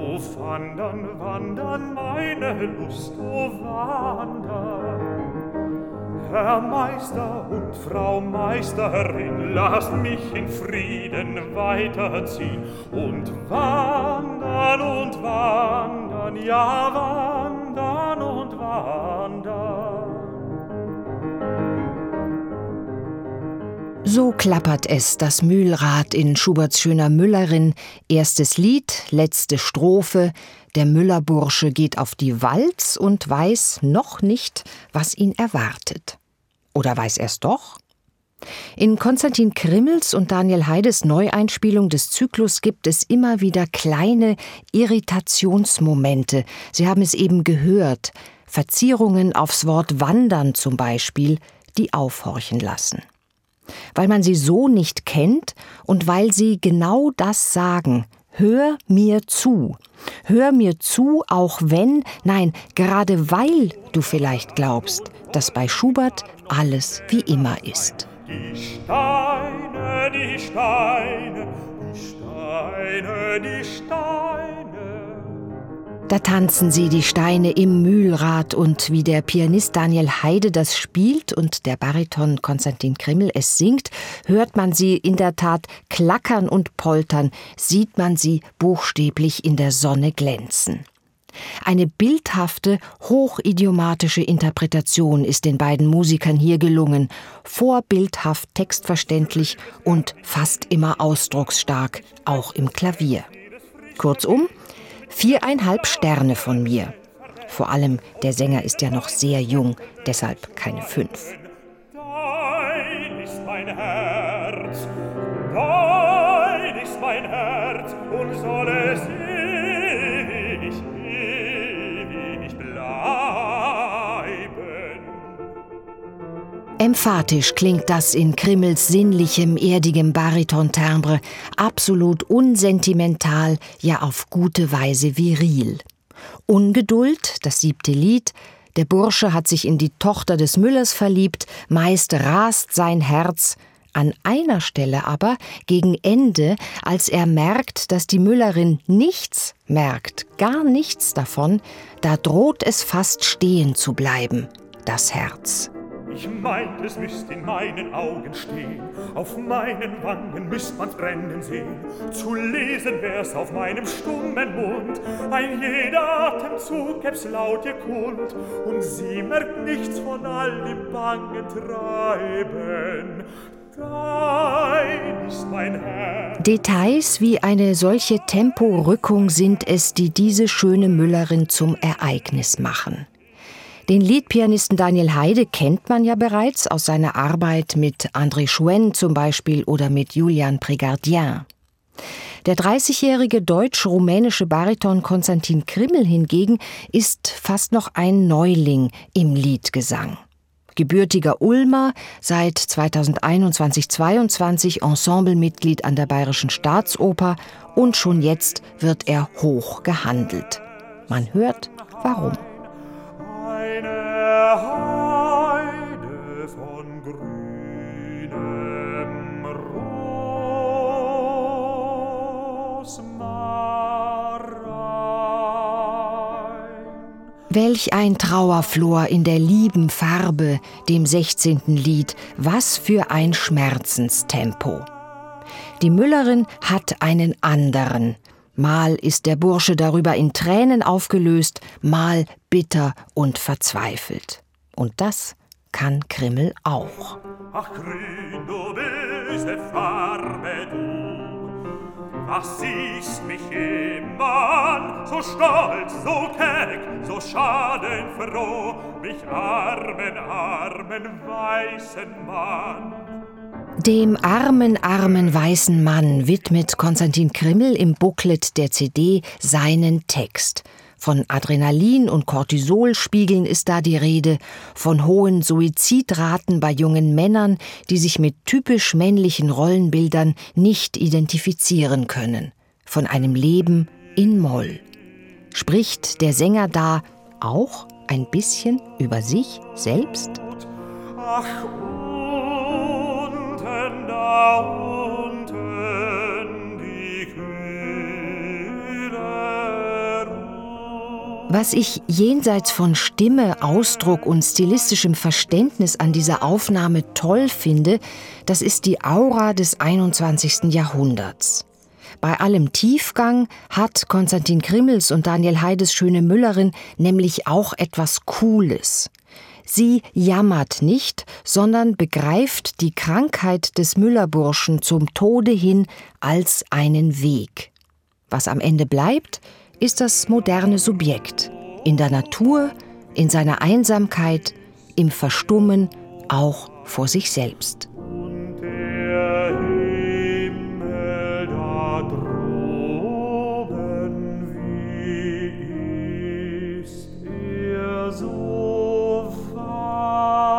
O wandern, wandern, meine Lust, o wandern. Herr Meister und Frau Meisterin, lasst mich in Frieden weiterziehen und wandern und wandern, ja wandern und wandern. So klappert es, das Mühlrad in Schuberts schöner Müllerin. Erstes Lied, letzte Strophe. Der Müllerbursche geht auf die Walz und weiß noch nicht, was ihn erwartet. Oder weiß er's doch? In Konstantin Krimmels und Daniel Heides Neueinspielung des Zyklus gibt es immer wieder kleine Irritationsmomente. Sie haben es eben gehört. Verzierungen aufs Wort wandern zum Beispiel, die aufhorchen lassen weil man sie so nicht kennt und weil sie genau das sagen. Hör mir zu. Hör mir zu, auch wenn, nein, gerade weil du vielleicht glaubst, dass bei Schubert alles wie immer ist. Die Steine, die Steine, die Steine, die Steine da tanzen sie die Steine im Mühlrad und wie der Pianist Daniel Heide das spielt und der Bariton Konstantin Krimmel es singt, hört man sie in der Tat klackern und poltern, sieht man sie buchstäblich in der Sonne glänzen. Eine bildhafte, hochidiomatische Interpretation ist den beiden Musikern hier gelungen, vorbildhaft textverständlich und fast immer ausdrucksstark, auch im Klavier. Kurzum, Viereinhalb Sterne von mir. Vor allem der Sänger ist ja noch sehr jung, deshalb keine fünf. Dein ist mein Herz, dein ist mein Herz und soll es Emphatisch klingt das in Krimmels sinnlichem, erdigem Baritontimbre, absolut unsentimental, ja auf gute Weise viril. Ungeduld, das siebte Lied, der Bursche hat sich in die Tochter des Müllers verliebt, meist rast sein Herz, an einer Stelle aber, gegen Ende, als er merkt, dass die Müllerin nichts merkt, gar nichts davon, da droht es fast stehen zu bleiben, das Herz. Ich meint, es müsst in meinen Augen stehen, auf meinen Wangen müsst man's brennen sehen. Zu lesen wär's auf meinem stummen Mund, ein jeder Atemzug gäb's laut ihr kund, und sie merkt nichts von all dem bangen Treiben. Dein ist mein Herz. Details wie eine solche Temporückung sind es, die diese schöne Müllerin zum Ereignis machen. Den Liedpianisten Daniel Heide kennt man ja bereits aus seiner Arbeit mit André Chouen zum Beispiel oder mit Julian Prégardien. Der 30-jährige deutsch-rumänische Bariton Konstantin Krimmel hingegen ist fast noch ein Neuling im Liedgesang. Gebürtiger Ulmer, seit 2021-22 Ensemblemitglied an der Bayerischen Staatsoper und schon jetzt wird er hoch gehandelt. Man hört, warum. Welch ein Trauerflor in der lieben Farbe, dem 16. Lied, was für ein Schmerzenstempo. Die Müllerin hat einen anderen, Mal ist der Bursche darüber in Tränen aufgelöst, mal bitter und verzweifelt. Und das kann Krimmel auch. Ach, grün, du böse Farbe, du, was siehst mich immer an, so stolz, so keck, so schadenfroh, mich armen, armen, weißen Mann. Dem armen, armen weißen Mann widmet Konstantin Krimmel im Booklet der CD seinen Text. Von Adrenalin und Cortisolspiegeln ist da die Rede, von hohen Suizidraten bei jungen Männern, die sich mit typisch männlichen Rollenbildern nicht identifizieren können, von einem Leben in Moll. Spricht der Sänger da auch ein bisschen über sich selbst? Ach, Was ich jenseits von Stimme, Ausdruck und stilistischem Verständnis an dieser Aufnahme toll finde, das ist die Aura des 21. Jahrhunderts. Bei allem Tiefgang hat Konstantin Krimmels und Daniel Heides Schöne Müllerin nämlich auch etwas Cooles. Sie jammert nicht, sondern begreift die Krankheit des Müllerburschen zum Tode hin als einen Weg. Was am Ende bleibt, ist das moderne Subjekt, in der Natur, in seiner Einsamkeit, im Verstummen, auch vor sich selbst. So far.